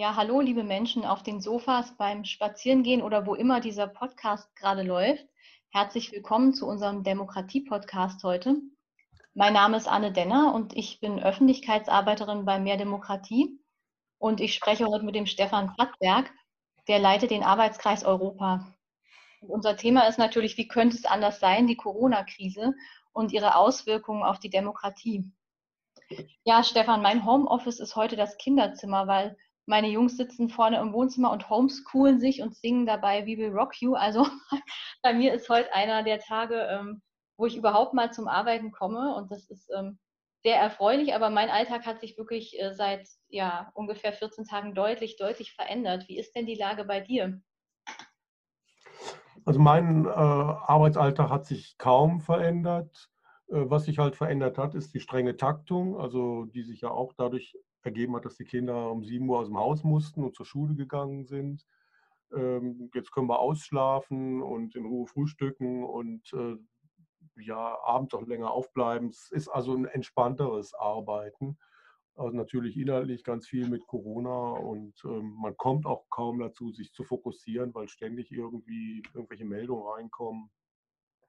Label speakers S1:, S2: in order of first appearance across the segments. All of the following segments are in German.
S1: Ja, hallo, liebe Menschen auf den Sofas beim Spazierengehen oder wo immer dieser Podcast gerade läuft. Herzlich willkommen zu unserem Demokratie-Podcast heute. Mein Name ist Anne Denner und ich bin Öffentlichkeitsarbeiterin bei Mehr Demokratie. Und ich spreche heute mit dem Stefan Plattberg, der leitet den Arbeitskreis Europa. Und unser Thema ist natürlich, wie könnte es anders sein, die Corona-Krise und ihre Auswirkungen auf die Demokratie. Ja, Stefan, mein Homeoffice ist heute das Kinderzimmer, weil meine Jungs sitzen vorne im Wohnzimmer und homeschoolen sich und singen dabei We Will Rock You. Also bei mir ist heute einer der Tage, ähm, wo ich überhaupt mal zum Arbeiten komme und das ist ähm, sehr erfreulich, aber mein Alltag hat sich wirklich äh, seit ja, ungefähr 14 Tagen deutlich, deutlich verändert. Wie ist denn die Lage bei dir?
S2: Also mein äh, Arbeitsalltag hat sich kaum verändert. Äh, was sich halt verändert hat, ist die strenge Taktung, also die sich ja auch dadurch ergeben hat, dass die Kinder um 7 Uhr aus dem Haus mussten und zur Schule gegangen sind. Ähm, jetzt können wir ausschlafen und in Ruhe frühstücken und äh, ja, abends auch länger aufbleiben. Es ist also ein entspannteres Arbeiten. Also natürlich inhaltlich ganz viel mit Corona und ähm, man kommt auch kaum dazu, sich zu fokussieren, weil ständig irgendwie irgendwelche Meldungen reinkommen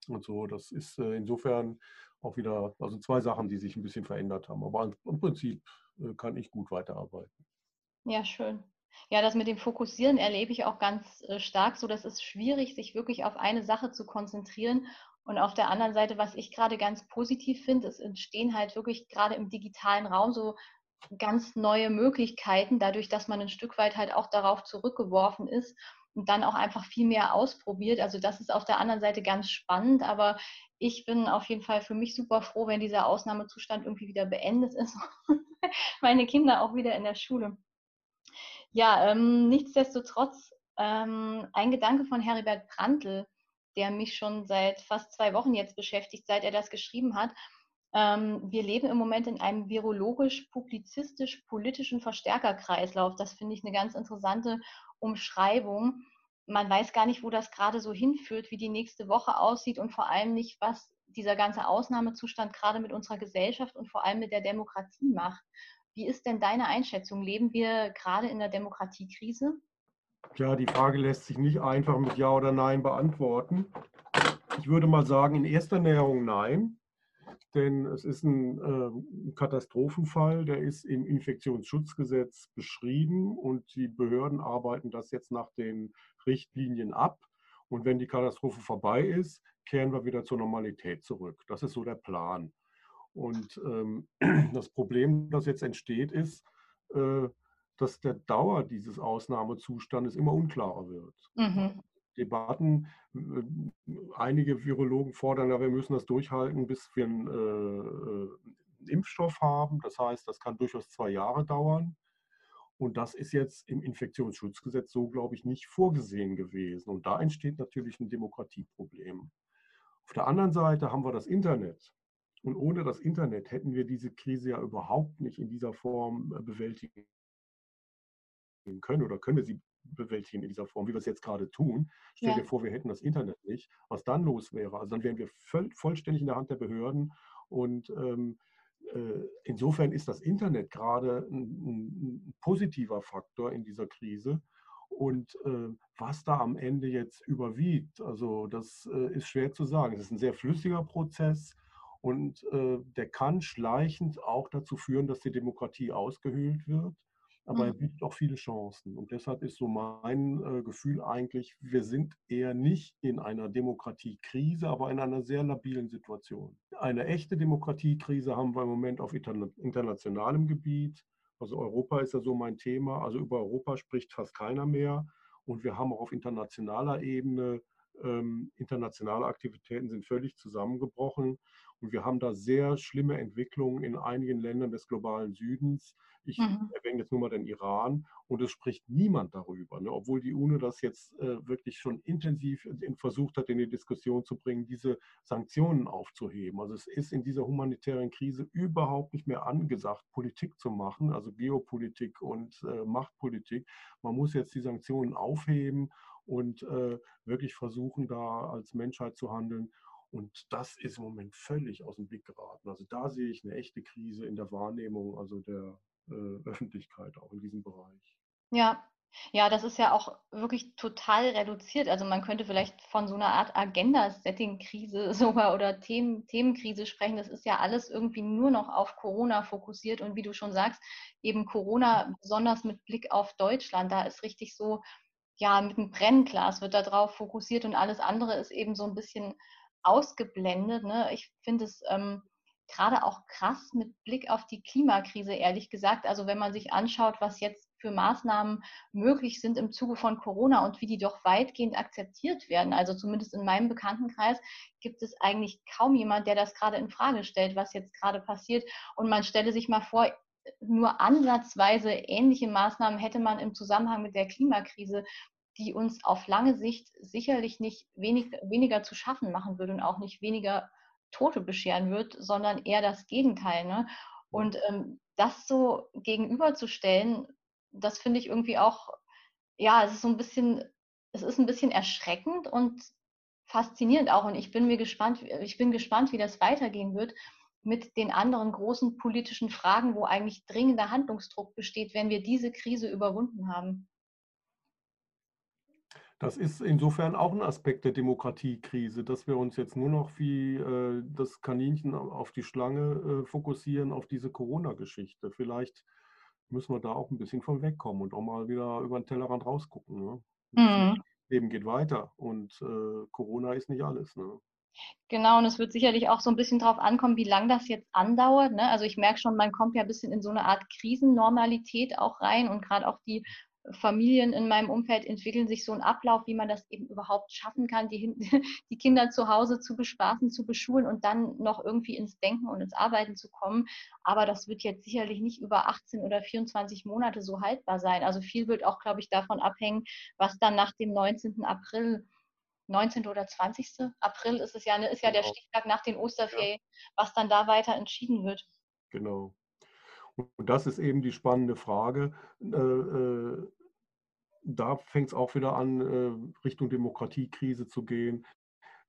S2: und so. Das ist äh, insofern auch wieder, also zwei Sachen, die sich ein bisschen verändert haben. Aber im Prinzip kann ich gut weiterarbeiten.
S1: Ja, schön. Ja, das mit dem Fokussieren erlebe ich auch ganz äh, stark so. Das ist schwierig, sich wirklich auf eine Sache zu konzentrieren. Und auf der anderen Seite, was ich gerade ganz positiv finde, es entstehen halt wirklich gerade im digitalen Raum so ganz neue Möglichkeiten, dadurch, dass man ein Stück weit halt auch darauf zurückgeworfen ist und dann auch einfach viel mehr ausprobiert. Also das ist auf der anderen Seite ganz spannend, aber ich bin auf jeden Fall für mich super froh, wenn dieser Ausnahmezustand irgendwie wieder beendet ist. Meine Kinder auch wieder in der Schule. Ja, ähm, nichtsdestotrotz ähm, ein Gedanke von Heribert Prantl, der mich schon seit fast zwei Wochen jetzt beschäftigt, seit er das geschrieben hat. Ähm, wir leben im Moment in einem virologisch-publizistisch-politischen Verstärkerkreislauf. Das finde ich eine ganz interessante Umschreibung. Man weiß gar nicht, wo das gerade so hinführt, wie die nächste Woche aussieht und vor allem nicht, was dieser ganze Ausnahmezustand gerade mit unserer Gesellschaft und vor allem mit der Demokratie macht. Wie ist denn deine Einschätzung? Leben wir gerade in der Demokratiekrise?
S2: Ja, die Frage lässt sich nicht einfach mit Ja oder Nein beantworten. Ich würde mal sagen, in erster Näherung nein denn es ist ein, äh, Katastrophenfall, der ist im Infektionsschutzgesetz beschrieben und die Behörden arbeiten das jetzt nach den Richtlinien ab. Und wenn die Katastrophe vorbei ist, kehren wir wieder zur Normalität zurück. Das ist so der Plan. Und ähm, das Problem, das jetzt entsteht, ist, äh, dass der Dauer dieses Ausnahmezustandes immer unklarer wird. Mhm. Debatten. Einige Virologen fordern ja, wir müssen das durchhalten, bis wir einen, äh, einen Impfstoff haben. Das heißt, das kann durchaus zwei Jahre dauern. Und das ist jetzt im Infektionsschutzgesetz so, glaube ich, nicht vorgesehen gewesen. Und da entsteht natürlich ein Demokratieproblem. Auf der anderen Seite haben wir das Internet. Und ohne das Internet hätten wir diese Krise ja überhaupt nicht in dieser Form äh, bewältigen können oder können wir sie bewältigen in dieser Form, wie wir es jetzt gerade tun. Stell ja. dir vor, wir hätten das Internet nicht, was dann los wäre. Also dann wären wir voll, vollständig in der Hand der Behörden und ähm, äh, insofern ist das Internet gerade ein, ein, positiver Faktor in dieser Krise. Und äh, was da am Ende jetzt überwiegt, also das äh, ist schwer zu sagen. Es ist ein sehr flüssiger Prozess und äh, der kann schleichend auch dazu führen, dass die Demokratie ausgehöhlt wird aber er mhm. bietet auch viele Chancen. Und deshalb ist so mein äh, Gefühl eigentlich, wir sind eher nicht in einer Demokratiekrise, aber in einer sehr labilen Situation. Eine echte Demokratiekrise haben wir im Moment auf interna internationalem Gebiet. Also Europa ist ja so mein Thema. Also über Europa spricht fast keiner mehr. Und wir haben auch auf internationaler Ebene ähm, internationale Aktivitäten sind völlig zusammengebrochen. Und wir haben da sehr schlimme Entwicklungen in einigen Ländern des globalen Südens. Ich mhm. erwähne jetzt nur mal den Iran und es spricht niemand darüber, ne? obwohl die UNO das jetzt äh, wirklich schon intensiv in, versucht hat, in die Diskussion zu bringen, diese Sanktionen aufzuheben. Also es ist in dieser humanitären Krise überhaupt nicht mehr angesagt, Politik zu machen, also Geopolitik und äh, Machtpolitik. Man muss jetzt die Sanktionen aufheben und äh, wirklich versuchen, da als Menschheit zu handeln. Und das ist im Moment völlig aus dem Blick geraten. Also da sehe ich eine echte Krise in der Wahrnehmung, also der äh, Öffentlichkeit auch in diesem Bereich.
S1: Ja, ja, das ist ja auch wirklich total reduziert. Also man könnte vielleicht von so einer Art Agenda-Setting-Krise sogar oder Themen, Themenkrise sprechen. Das ist ja alles irgendwie nur noch auf Corona fokussiert und wie du schon sagst, eben Corona besonders mit Blick auf Deutschland. Da ist richtig so, ja, mit einem Brennglas wird da drauf fokussiert und alles andere ist eben so ein bisschen ausgeblendet. Ne? Ich finde es ähm, gerade auch krass mit Blick auf die Klimakrise, ehrlich gesagt. Also wenn man sich anschaut, was jetzt für Maßnahmen möglich sind im Zuge von Corona und wie die doch weitgehend akzeptiert werden. Also zumindest in meinem Bekanntenkreis gibt es eigentlich kaum jemand, der das gerade in Frage stellt, was jetzt gerade passiert. Und man stelle sich mal vor, nur ansatzweise ähnliche Maßnahmen hätte man im Zusammenhang mit der Klimakrise die uns auf lange Sicht sicherlich nicht wenig, weniger zu schaffen machen würde und auch nicht weniger Tote bescheren wird, sondern eher das Gegenteil. Ne? Und ähm, das so gegenüberzustellen, das finde ich irgendwie auch, ja, es ist so ein bisschen, es ist ein bisschen erschreckend und faszinierend auch. Und ich bin mir gespannt, ich bin gespannt, wie das weitergehen wird mit den anderen großen politischen Fragen, wo eigentlich dringender Handlungsdruck besteht, wenn wir diese Krise überwunden haben.
S2: Das ist insofern auch ein Aspekt der Demokratiekrise, dass wir uns jetzt nur noch wie äh, das Kaninchen auf die Schlange äh, fokussieren, auf diese Corona-Geschichte. Vielleicht müssen wir da auch ein bisschen von wegkommen und auch mal wieder über den Tellerrand rausgucken. Ne? Mhm. Leben geht weiter und äh, Corona ist nicht alles. Ne?
S1: Genau, und es wird sicherlich auch so ein bisschen darauf ankommen, wie lange das jetzt andauert. Ne? Also ich merke schon, man kommt ja ein bisschen in so eine Art Krisennormalität auch rein und gerade auch die Familien in meinem Umfeld entwickeln sich so einen Ablauf, wie man das eben überhaupt schaffen kann, die, die, Kinder zu Hause zu bespaßen, zu beschulen und dann noch irgendwie ins Denken und ins Arbeiten zu kommen. Aber das wird jetzt sicherlich nicht über 18 oder 24 Monate so haltbar sein. Also viel wird auch, glaube ich, davon abhängen, was dann nach dem 19. April 19. oder 20. April ist es ja, ne, ist ja der genau. Stichtag nach den Osterferien, ja. was dann da weiter entschieden wird.
S2: Genau. Und das ist eben die spannende Frage. Äh, äh, da fängt es auch wieder an, äh, Richtung Demokratiekrise zu gehen.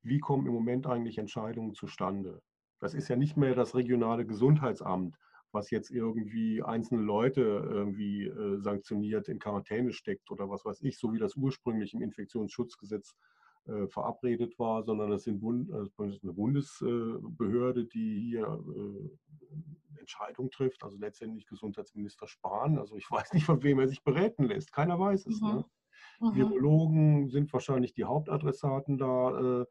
S2: Wie kommen im Moment eigentlich Entscheidungen zustande? Das ist ja nicht mehr das regionale Gesundheitsamt, was jetzt irgendwie einzelne Leute irgendwie sanktioniert, in Quarantäne steckt oder was weiß ich, so wie das ursprünglich im Infektionsschutzgesetz verabredet war, sondern das sind Bund, eine Bundesbehörde, die hier Entscheidung trifft, also letztendlich Gesundheitsminister Spahn. Also ich weiß nicht, von wem er sich beraten lässt. Keiner weiß es. Ne? Mhm. Ne? Virologen sind wahrscheinlich die Hauptadressaten da. Äh,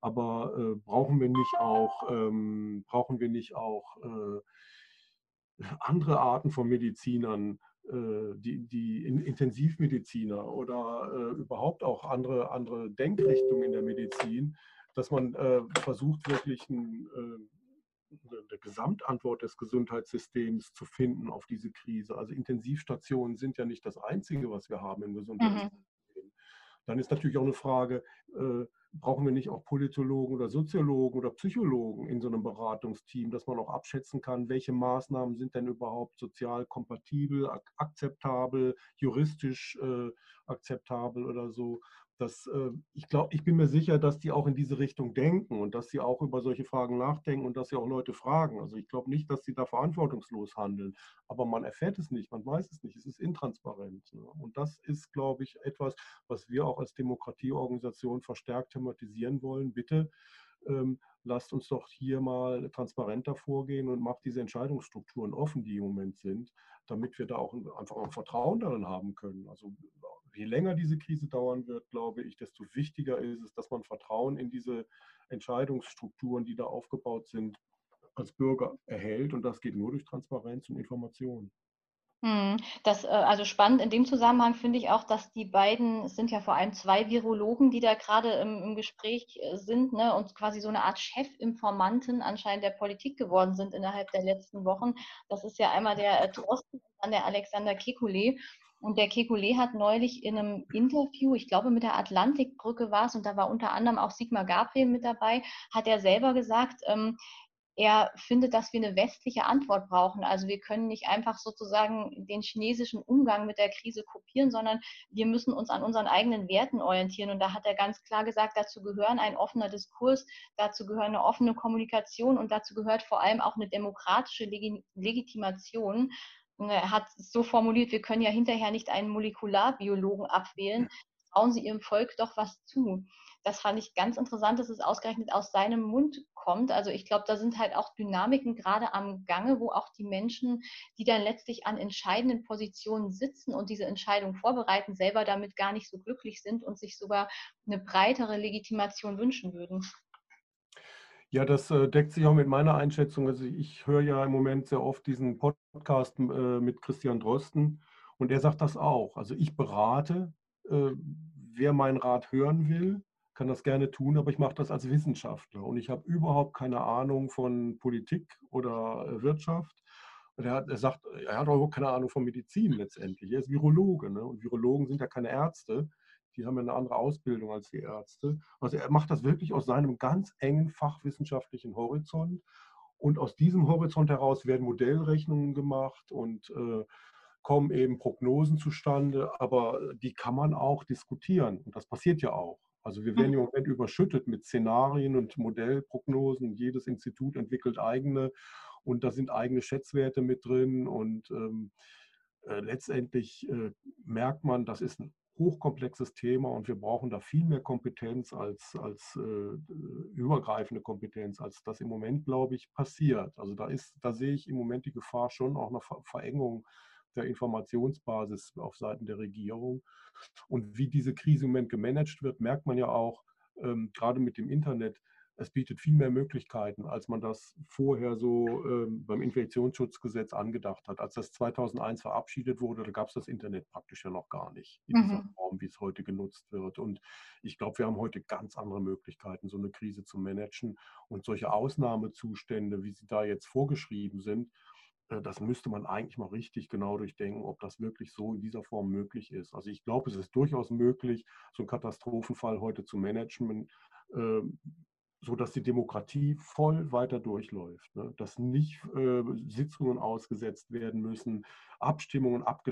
S2: aber äh, brauchen wir nicht auch, ähm, brauchen wir nicht auch äh, andere Arten von Medizinern, äh, die, die Intensivmediziner oder äh, überhaupt auch andere, andere Denkrichtungen in der Medizin, dass man äh, versucht, wirklich ein eine Gesamtantwort des Gesundheitssystems zu finden auf diese Krise. Also Intensivstationen sind ja nicht das Einzige, was wir haben im Gesundheitssystem. Mhm. Dann ist natürlich auch eine Frage, äh, brauchen wir nicht auch Politologen oder Soziologen oder Psychologen in so einem Beratungsteam, dass man auch abschätzen kann, welche Maßnahmen sind denn überhaupt sozial kompatibel, ak akzeptabel, juristisch äh, akzeptabel oder so das, äh, ich glaube, ich bin mir sicher, dass die auch in diese Richtung denken und dass sie auch über solche Fragen nachdenken und dass sie auch Leute fragen. Also ich glaube nicht, dass sie da verantwortungslos handeln, aber man erfährt es nicht, man weiß es nicht, es ist intransparent. Ne? Und das ist, glaube ich, etwas, was wir auch als Demokratieorganisation verstärkt thematisieren wollen. Bitte ähm, lasst uns doch hier mal transparenter vorgehen und macht diese Entscheidungsstrukturen offen, die im Moment sind, damit wir da auch einfach ein Vertrauen darin haben können. Also je länger diese Krise dauern wird, glaube ich, desto wichtiger ist es, dass man Vertrauen in diese Entscheidungsstrukturen, die da aufgebaut sind, als Bürger erhält. Und das geht nur durch Transparenz und Information.
S1: Hm, das, äh, also spannend in dem Zusammenhang finde ich auch, dass die beiden, es sind ja vor allem zwei Virologen, die da gerade im, im Gespräch äh, sind ne, und quasi so eine Art Chefinformanten anscheinend der Politik geworden sind innerhalb der letzten Wochen. Das ist ja einmal der äh, Drosten und dann der Alexander Kekulé. Und der Kekulé hat neulich in einem Interview, ich glaube mit der Atlantikbrücke war es, und da war unter anderem auch Sigmar Gabriel mit dabei, hat er selber gesagt, ähm, er findet, dass wir eine westliche Antwort brauchen. Also wir können nicht einfach sozusagen den chinesischen Umgang mit der Krise kopieren, sondern wir müssen uns an unseren eigenen Werten orientieren. Und da hat er ganz klar gesagt, dazu gehören ein offener Diskurs, dazu gehört eine offene Kommunikation und dazu gehört vor allem auch eine demokratische Legitimation er hat es so formuliert, wir können ja hinterher nicht einen Molekularbiologen abwählen, trauen Sie Ihrem Volk doch was zu. Das fand ich ganz interessant, dass es ausgerechnet aus seinem Mund kommt. Also ich glaube, da sind halt auch Dynamiken gerade am Gange, wo auch die Menschen, die dann letztlich an entscheidenden Positionen sitzen und diese Entscheidung vorbereiten, selber damit gar nicht so glücklich sind und sich sogar eine breitere Legitimation wünschen würden.
S2: Ja, das äh, deckt sich auch mit meiner Einschätzung. Also ich höre ja im Moment sehr oft diesen Podcast äh, mit Christian Drosten und er sagt das auch. Also ich berate, wer meinen Rat hören will, kann das gerne tun, aber ich mache das als Wissenschaftler und ich habe überhaupt keine Ahnung von Politik oder Wirtschaft. Und er, hat, er sagt, er hat auch keine Ahnung von Medizin letztendlich. Er ist Virologe ne? und Virologen sind ja keine Ärzte die haben ja eine andere Ausbildung als die Ärzte. Also er macht das wirklich aus seinem ganz engen fachwissenschaftlichen Horizont. Und aus diesem Horizont heraus werden Modellrechnungen gemacht und äh, kommen eben Prognosen zustande, aber die kann man auch diskutieren. Und das passiert ja auch. Also wir werden im mhm. Moment überschüttet mit Szenarien und Modellprognosen. Jedes Institut entwickelt eigene und da sind eigene Schätzwerte mit drin. Und ähm, äh, letztendlich äh, merkt man, das ist ein hochkomplexes Thema und wir brauchen da viel mehr Kompetenz als, als äh, übergreifende Kompetenz, als das im Moment, glaube ich, passiert. Also da ist, da sehe ich im Moment die Gefahr schon auch einer Verengung der Informationsbasis auf Seiten der Regierung. Und wie diese Krise im Moment gemanagt wird, merkt man ja auch, ähm, gerade mit dem Internet, es bietet viel mehr Möglichkeiten, als man das vorher so ähm, beim Infektionsschutzgesetz angedacht hat. Als das 2001 verabschiedet wurde, da gab es das Internet praktisch ja noch gar nicht in mhm. dieser Form, wie es heute genutzt wird. Und ich glaube, wir haben heute ganz andere Möglichkeiten, so eine Krise zu managen. Und solche Ausnahmezustände, wie sie da jetzt vorgeschrieben sind, das müsste man eigentlich mal richtig genau durchdenken, ob das wirklich so in dieser Form möglich ist. Also ich glaube, es ist durchaus möglich, so einen Katastrophenfall heute zu managen ähm, so dass die Demokratie voll weiter durchläuft, ne? dass nicht äh, Sitzungen ausgesetzt werden müssen, Abstimmungen ab,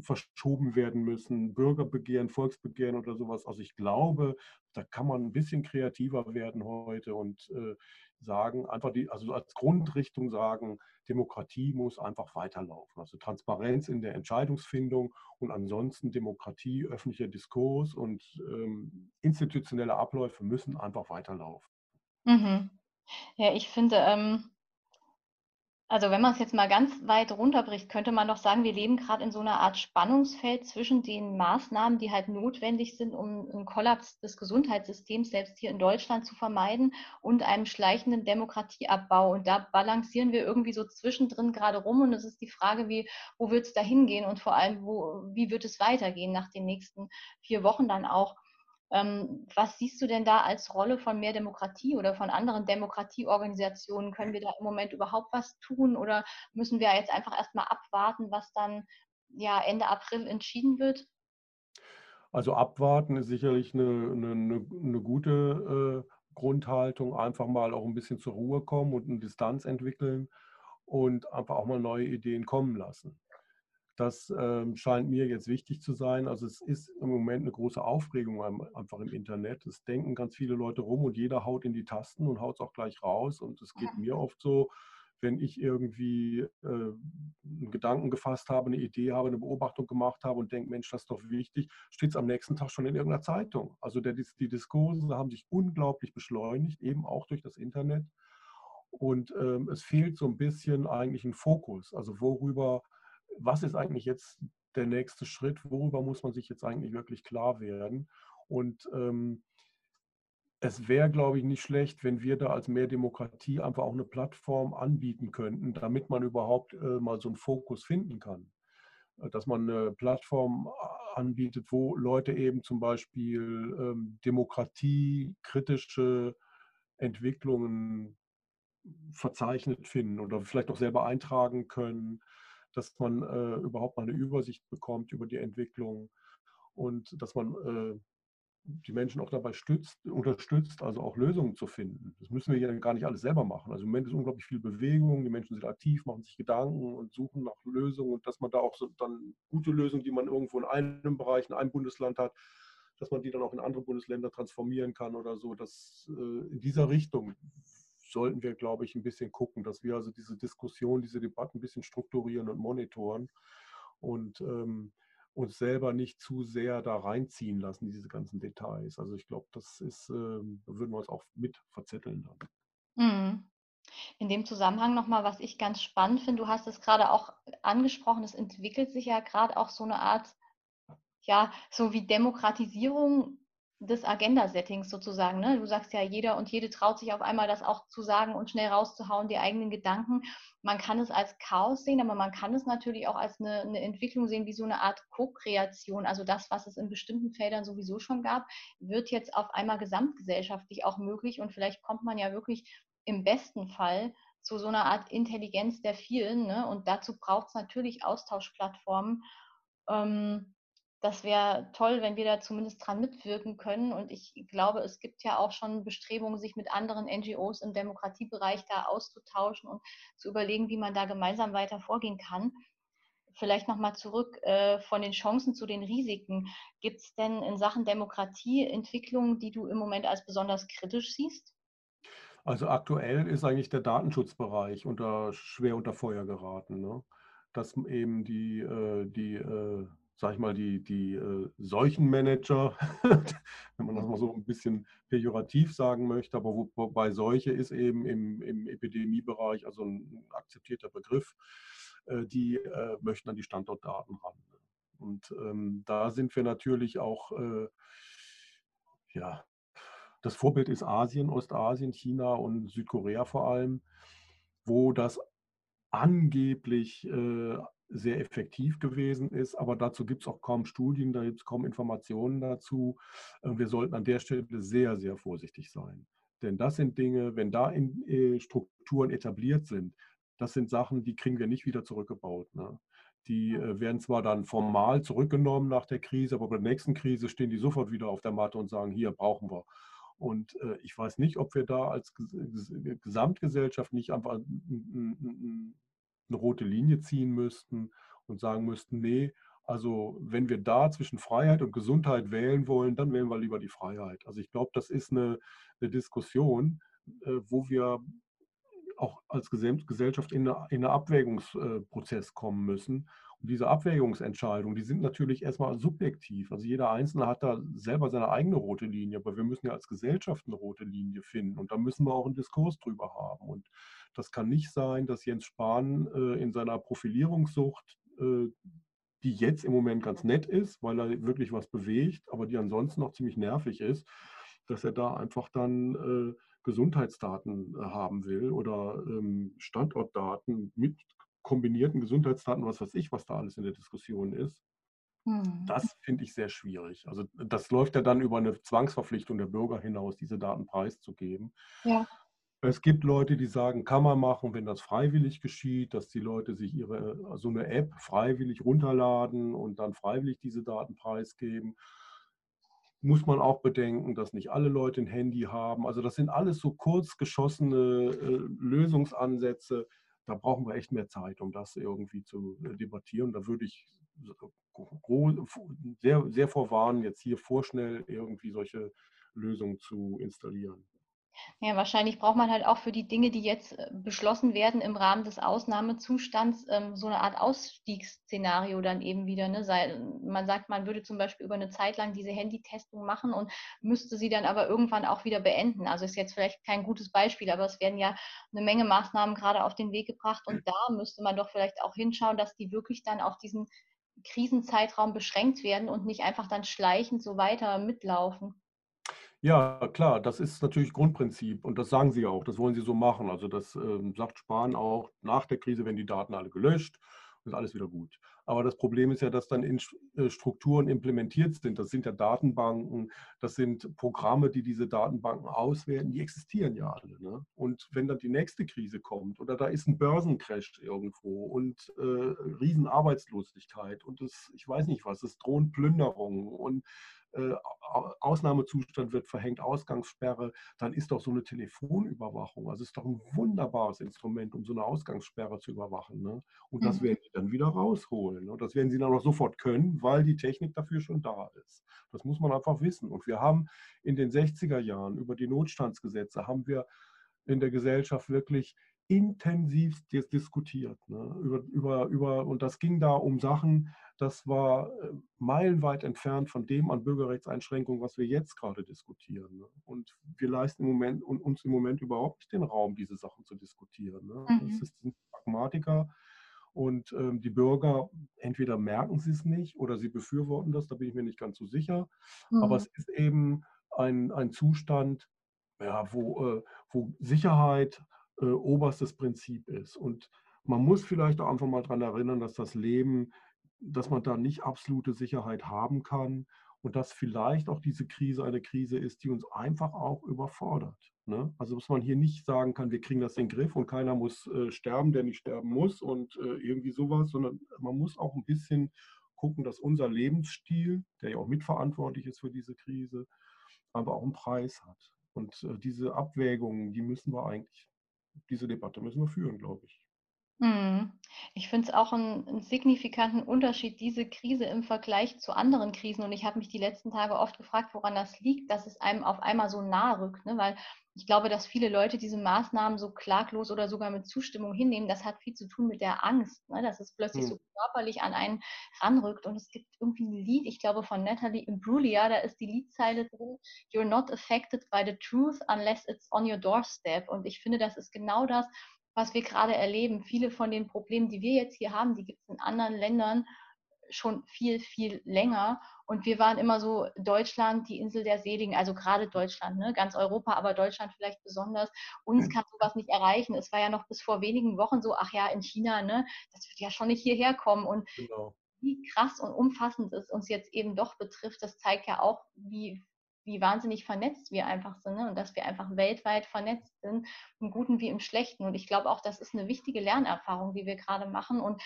S2: verschoben werden müssen, Bürgerbegehren, Volksbegehren oder sowas. Also ich glaube, da kann man ein bisschen kreativer werden heute und äh, sagen, einfach die, also als Grundrichtung sagen, Demokratie muss einfach weiterlaufen. Also Transparenz in der Entscheidungsfindung und ansonsten Demokratie, öffentlicher Diskurs und ähm, institutionelle Abläufe müssen einfach weiterlaufen.
S1: Mhm. Ja, ich finde, ähm, also wenn man es jetzt mal ganz weit runterbricht, könnte man doch sagen, wir leben gerade in so einer Art Spannungsfeld zwischen den Maßnahmen, die halt notwendig sind, um einen Kollaps des Gesundheitssystems selbst hier in Deutschland zu vermeiden und einem schleichenden Demokratieabbau. Und da balancieren wir irgendwie so zwischendrin gerade rum. Und es ist die Frage, wie, wo wird es da hingehen und vor allem, wo, wie wird es weitergehen nach den nächsten vier Wochen dann auch. Ähm, was siehst du denn da als Rolle von mehr Demokratie oder von anderen Demokratieorganisationen? Können wir da im Moment überhaupt was tun oder müssen wir jetzt einfach erstmal abwarten, was dann ja Ende April entschieden wird?
S2: Also abwarten ist sicherlich eine, eine, eine gute äh, Grundhaltung, einfach mal auch ein bisschen zur Ruhe kommen und eine Distanz entwickeln und einfach auch mal neue Ideen kommen lassen. Das ähm, scheint mir jetzt wichtig zu sein. Also es ist im Moment eine große Aufregung einfach im Internet. Es denken ganz viele Leute rum und jeder haut in die Tasten und haut es auch gleich raus. Und es geht mir oft so, wenn ich irgendwie äh, einen Gedanken gefasst habe, eine Idee habe, eine Beobachtung gemacht habe und denke, Mensch, das ist doch wichtig, steht es am nächsten Tag schon in irgendeiner Zeitung. Also der, die Diskurse haben sich unglaublich beschleunigt, eben auch durch das Internet. Und ähm, es fehlt so ein bisschen eigentlich ein Fokus. Also worüber was ist eigentlich jetzt der nächste Schritt? Worüber muss man sich jetzt eigentlich wirklich klar werden? Und ähm, es wäre, glaube ich, nicht schlecht, wenn wir da als mehr Demokratie einfach auch eine Plattform anbieten könnten, damit man überhaupt äh, mal so einen Fokus finden kann. Äh, dass man eine Plattform anbietet, wo Leute eben zum Beispiel ähm, demokratiekritische Entwicklungen verzeichnet finden oder vielleicht auch selber eintragen können dass man äh, überhaupt mal eine Übersicht bekommt über die Entwicklung und dass man äh, die Menschen auch dabei stützt, unterstützt, also auch Lösungen zu finden. Das müssen wir ja gar nicht alles selber machen. Also im Moment ist unglaublich viel Bewegung, die Menschen sind aktiv, machen sich Gedanken und suchen nach Lösungen und dass man da auch so dann gute Lösungen, die man irgendwo in einem Bereich, in einem Bundesland hat, dass man die dann auch in andere Bundesländer transformieren kann oder so. Das, äh, in dieser Richtung sollten wir, glaube ich, ein bisschen gucken, dass wir also diese Diskussion, diese Debatten ein bisschen strukturieren und monitoren und ähm, uns selber nicht zu sehr da reinziehen lassen, diese ganzen Details. Also ich glaube, das ist, ähm, da würden wir uns auch mit verzetteln dann.
S1: Mhm. In dem Zusammenhang nochmal, was ich ganz spannend finde, du hast es gerade auch angesprochen, es entwickelt sich ja gerade auch so eine Art, ja, so wie Demokratisierung des Agenda-Settings sozusagen. Ne? Du sagst ja, jeder und jede traut sich auf einmal das auch zu sagen und schnell rauszuhauen, die eigenen Gedanken. Man kann es als Chaos sehen, aber man kann es natürlich auch als eine, eine Entwicklung sehen, wie so eine Art Co-Kreation. Also das, was es in bestimmten Feldern sowieso schon gab, wird jetzt auf einmal gesamtgesellschaftlich auch möglich und vielleicht kommt man ja wirklich im besten Fall zu so einer Art Intelligenz der vielen. Ne? Und dazu braucht es natürlich Austauschplattformen. Ähm, das wäre toll, wenn wir da zumindest dran mitwirken können. Und ich glaube, es gibt ja auch schon Bestrebungen, sich mit anderen NGOs im Demokratiebereich da auszutauschen und zu überlegen, wie man da gemeinsam weiter vorgehen kann. Vielleicht nochmal zurück äh, von den Chancen zu den Risiken. Gibt es denn in Sachen Demokratie Entwicklungen, die du im Moment als besonders kritisch siehst?
S2: Also aktuell ist eigentlich der Datenschutzbereich unter, schwer unter Feuer geraten. Ne? Dass eben die, äh, die äh, sag ich mal, die, die äh, Seuchenmanager, wenn man das mal so ein bisschen pejorativ sagen möchte, aber wo, wobei Seuche ist eben im, im Epidemiebereich also ein akzeptierter Begriff, äh, die äh, möchten an die Standortdaten ran. Und ähm, da sind wir natürlich auch, äh, ja, das Vorbild ist Asien, Ostasien, China und Südkorea vor allem, wo das angeblich äh, sehr effektiv gewesen ist, aber dazu gibt es auch kaum Studien, da gibt es kaum Informationen dazu. Wir sollten an der Stelle sehr, sehr vorsichtig sein. Denn das sind Dinge, wenn da in, äh, Strukturen etabliert sind, das sind Sachen, die kriegen wir nicht wieder zurückgebaut. Ne? Die äh, werden zwar dann formal zurückgenommen nach der Krise, aber bei der nächsten Krise stehen die sofort wieder auf der Matte und sagen, hier brauchen wir. Und äh, ich weiß nicht, ob wir da als Gesamtgesellschaft nicht einfach eine rote Linie ziehen müssten und sagen müssten, nee, also wenn wir da zwischen Freiheit und Gesundheit wählen wollen, dann wählen wir lieber die Freiheit. Also ich glaube, das ist eine, eine Diskussion, äh, wo wir auch als Gesellschaft in, in einen Abwägungsprozess kommen müssen. Diese Abwägungsentscheidungen, die sind natürlich erstmal subjektiv. Also jeder Einzelne hat da selber seine eigene rote Linie, aber wir müssen ja als Gesellschaft eine rote Linie finden und da müssen wir auch einen Diskurs drüber haben. Und das kann nicht sein, dass Jens Spahn äh, in seiner Profilierungssucht, äh, die jetzt im Moment ganz nett ist, weil er wirklich was bewegt, aber die ansonsten noch ziemlich nervig ist, dass er da einfach dann äh, Gesundheitsdaten äh, haben will oder ähm, Standortdaten mit kombinierten Gesundheitsdaten, was weiß ich, was da alles in der Diskussion ist. Hm. Das finde ich sehr schwierig. Also das läuft ja dann über eine Zwangsverpflichtung der Bürger hinaus, diese Daten preiszugeben. Ja. Es gibt Leute, die sagen, kann man machen, wenn das freiwillig geschieht, dass die Leute sich ihre so eine App freiwillig runterladen und dann freiwillig diese Daten preisgeben muss man auch bedenken, dass nicht alle Leute ein Handy haben. Also das sind alles so kurz geschossene äh, Lösungsansätze. Da brauchen wir echt mehr Zeit, um das irgendwie zu äh, debattieren. Da würde ich sehr, sehr vorwarnen, jetzt hier vorschnell irgendwie solche Lösungen zu installieren.
S1: Ja, wahrscheinlich braucht man halt auch für die Dinge, die jetzt äh, beschlossen werden im Rahmen des Ausnahmezustands, ähm, so eine Art Ausstiegsszenario dann eben wieder. Ne? man sagt, man würde zum Beispiel über eine Zeit lang diese Handytestung machen und müsste sie dann aber irgendwann auch wieder beenden. Also ist jetzt vielleicht kein gutes Beispiel, aber es werden ja eine Menge Maßnahmen gerade auf den Weg gebracht und da müsste man doch vielleicht auch hinschauen, dass die wirklich dann auf diesen Krisenzeitraum beschränkt werden und nicht einfach dann schleichend so weiter mitlaufen.
S2: Ja, klar, das ist natürlich Grundprinzip und das sagen Sie auch, das wollen Sie so machen. Also das ähm, sagt Spahn auch, nach der Krise werden die Daten alle gelöscht und ist alles wieder gut. Aber das Problem ist ja, dass dann in äh, Strukturen implementiert sind. Das sind ja Datenbanken, das sind Programme, die diese Datenbanken auswerten, die existieren ja alle. Ne? Und wenn dann die nächste Krise kommt oder da ist ein Börsencrash irgendwo und äh, Riesenarbeitslosigkeit und das, ich weiß nicht was, es drohen Plünderungen und Ausnahmezustand wird verhängt, Ausgangssperre, dann ist doch so eine Telefonüberwachung, also ist doch ein wunderbares Instrument, um so eine Ausgangssperre zu überwachen. Ne? Und das mhm. werden die dann wieder rausholen. Ne? Und das werden sie dann auch sofort können, weil die Technik dafür schon da ist. Das muss man einfach wissen. Und wir haben in den 60er Jahren über die Notstandsgesetze haben wir in der Gesellschaft wirklich intensiv diskutiert. Ne? Über, über, über, und das ging da um Sachen, das war äh, meilenweit entfernt von dem an Bürgerrechtseinschränkungen, was wir jetzt gerade diskutieren. Ne? Und wir leisten im Moment, uns im Moment überhaupt nicht den Raum, diese Sachen zu diskutieren. Ne? Mhm. Das ist ein Pragmatiker und ähm, die Bürger, entweder merken sie es nicht oder sie befürworten das, da bin ich mir nicht ganz so sicher. Mhm. Aber es ist eben ein, ein Zustand, ja, wo, äh, wo Sicherheit äh, oberstes Prinzip ist. Und man muss vielleicht auch einfach mal daran erinnern, dass das Leben, dass man da nicht absolute Sicherheit haben kann und dass vielleicht auch diese Krise eine Krise ist, die uns einfach auch überfordert. Ne? Also dass man hier nicht sagen kann, wir kriegen das in den Griff und keiner muss äh, sterben, der nicht sterben muss und äh, irgendwie sowas, sondern man muss auch ein bisschen gucken, dass unser Lebensstil, der ja auch mitverantwortlich ist für diese Krise, aber auch einen Preis hat. Und äh, diese Abwägungen, die müssen wir eigentlich diese Debatte müssen wir führen, glaube ich.
S1: Mhm. Ich finde es auch einen, signifikanten Unterschied, diese Krise im Vergleich zu anderen Krisen. Und ich habe mich die letzten Tage oft gefragt, woran das liegt, dass es einem auf einmal so nahe rückt. Ne? Weil ich glaube, dass viele Leute diese Maßnahmen so klaglos oder sogar mit Zustimmung hinnehmen. Das hat viel zu tun mit der Angst, ne? dass es plötzlich mhm. so körperlich an einen ranrückt. Und es gibt irgendwie ein Lied, ich glaube von Natalie Imbruglia, da ist die Liedzeile drin, You're not affected by the truth unless it's on your doorstep. Und ich finde, das ist genau das, was wir gerade erleben. Viele von den Problemen, die wir jetzt hier haben, die gibt es in anderen Ländern schon viel, viel länger. Und wir waren immer so Deutschland, die Insel der Seligen, also gerade Deutschland, ne? ganz Europa, aber Deutschland vielleicht besonders. Uns kann sowas nicht erreichen. Es war ja noch bis vor wenigen Wochen so, ach ja, in China, ne, das wird ja schon nicht hierher kommen. Und genau. wie krass und umfassend es uns jetzt eben doch betrifft, das zeigt ja auch, wie wie wahnsinnig vernetzt wir einfach sind ne? und dass wir einfach weltweit vernetzt sind, im Guten wie im Schlechten. Und ich glaube auch, das ist eine wichtige Lernerfahrung, die wir gerade machen und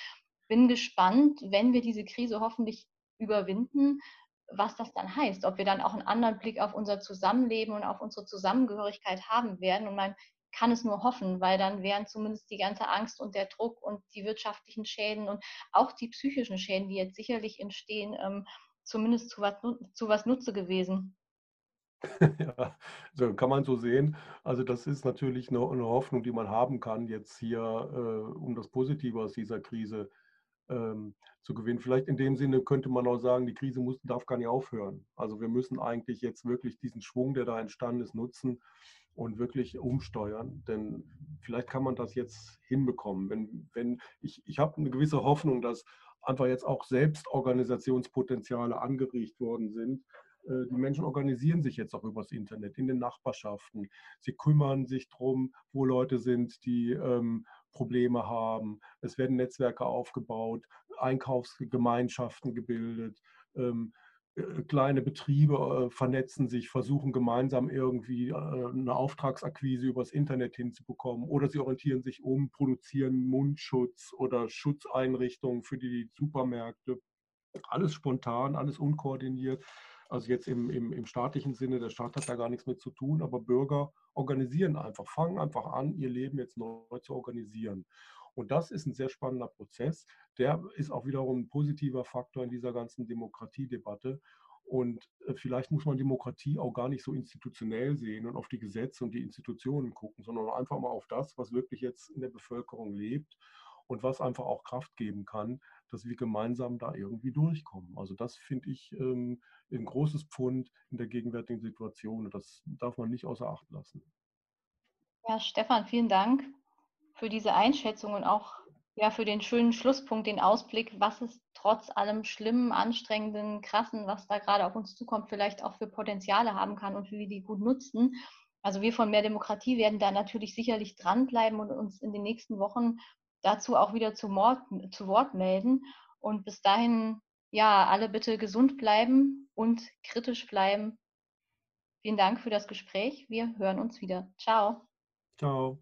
S1: bin gespannt, wenn wir diese Krise hoffentlich überwinden, was das dann heißt, ob wir dann auch einen anderen Blick auf unser Zusammenleben und auf unsere Zusammengehörigkeit haben werden. Und man kann es nur hoffen, weil dann wären zumindest die ganze Angst und der Druck und die wirtschaftlichen Schäden und auch die psychischen Schäden, die jetzt sicherlich entstehen, ähm, zumindest zu was, zu was Nutze gewesen.
S2: Ja, so kann man so sehen. Also das ist natürlich eine, eine Hoffnung, die man haben kann, jetzt hier, äh, um das Positive aus dieser Krise ähm, zu gewinnen. Vielleicht in dem Sinne könnte man auch sagen, die Krise muss, darf gar nicht aufhören. Also wir müssen eigentlich jetzt wirklich diesen Schwung, der da entstanden ist, nutzen und wirklich umsteuern. Denn vielleicht kann man das jetzt hinbekommen. Wenn, wenn ich, ich habe eine gewisse Hoffnung, dass einfach jetzt auch Selbstorganisationspotenziale angeregt worden sind die Menschen organisieren sich jetzt auch übers Internet in den Nachbarschaften. Sie kümmern sich darum, wo Leute sind, die ähm, Probleme haben. Es werden Netzwerke aufgebaut, Einkaufsgemeinschaften gebildet. Ähm, äh, kleine Betriebe äh, vernetzen sich, versuchen gemeinsam irgendwie äh, eine Auftragsakquise übers Internet hinzubekommen oder sie orientieren sich um, produzieren Mundschutz oder Schutzeinrichtungen für die Supermärkte. Alles spontan, alles unkoordiniert. Also jetzt im, im, im staatlichen Sinne, der Staat hat da gar nichts mit zu tun, aber Bürger organisieren einfach, fangen einfach an, ihr Leben jetzt neu zu organisieren. Und das ist ein sehr spannender Prozess. Der ist auch wiederum ein positiver Faktor in dieser ganzen Demokratiedebatte. Und äh, vielleicht muss man Demokratie auch gar nicht so institutionell sehen und auf die Gesetze und die Institutionen gucken, sondern einfach mal auf das, was wirklich jetzt in der Bevölkerung lebt und was einfach auch Kraft geben kann, dass wir gemeinsam da irgendwie durchkommen. Also das finde ich ähm, ein großes Pfund in der gegenwärtigen Situation und das darf man nicht außer Acht lassen.
S1: Ja, Stefan, vielen Dank für diese Einschätzung und auch ja, für den schönen Schlusspunkt, den Ausblick, was es trotz allem Schlimmen, Anstrengenden, Krassen, was da gerade auf uns zukommt, vielleicht auch für Potenziale haben kann und wie wir die gut nutzen. Also wir von Mehr Demokratie werden da natürlich sicherlich dranbleiben und uns in den nächsten Wochen dazu auch wieder zu, Mord, zu Wort melden. Und bis dahin, ja, alle bitte gesund bleiben und kritisch bleiben. Vielen Dank für das Gespräch. Wir hören uns wieder. Ciao.
S2: Ciao.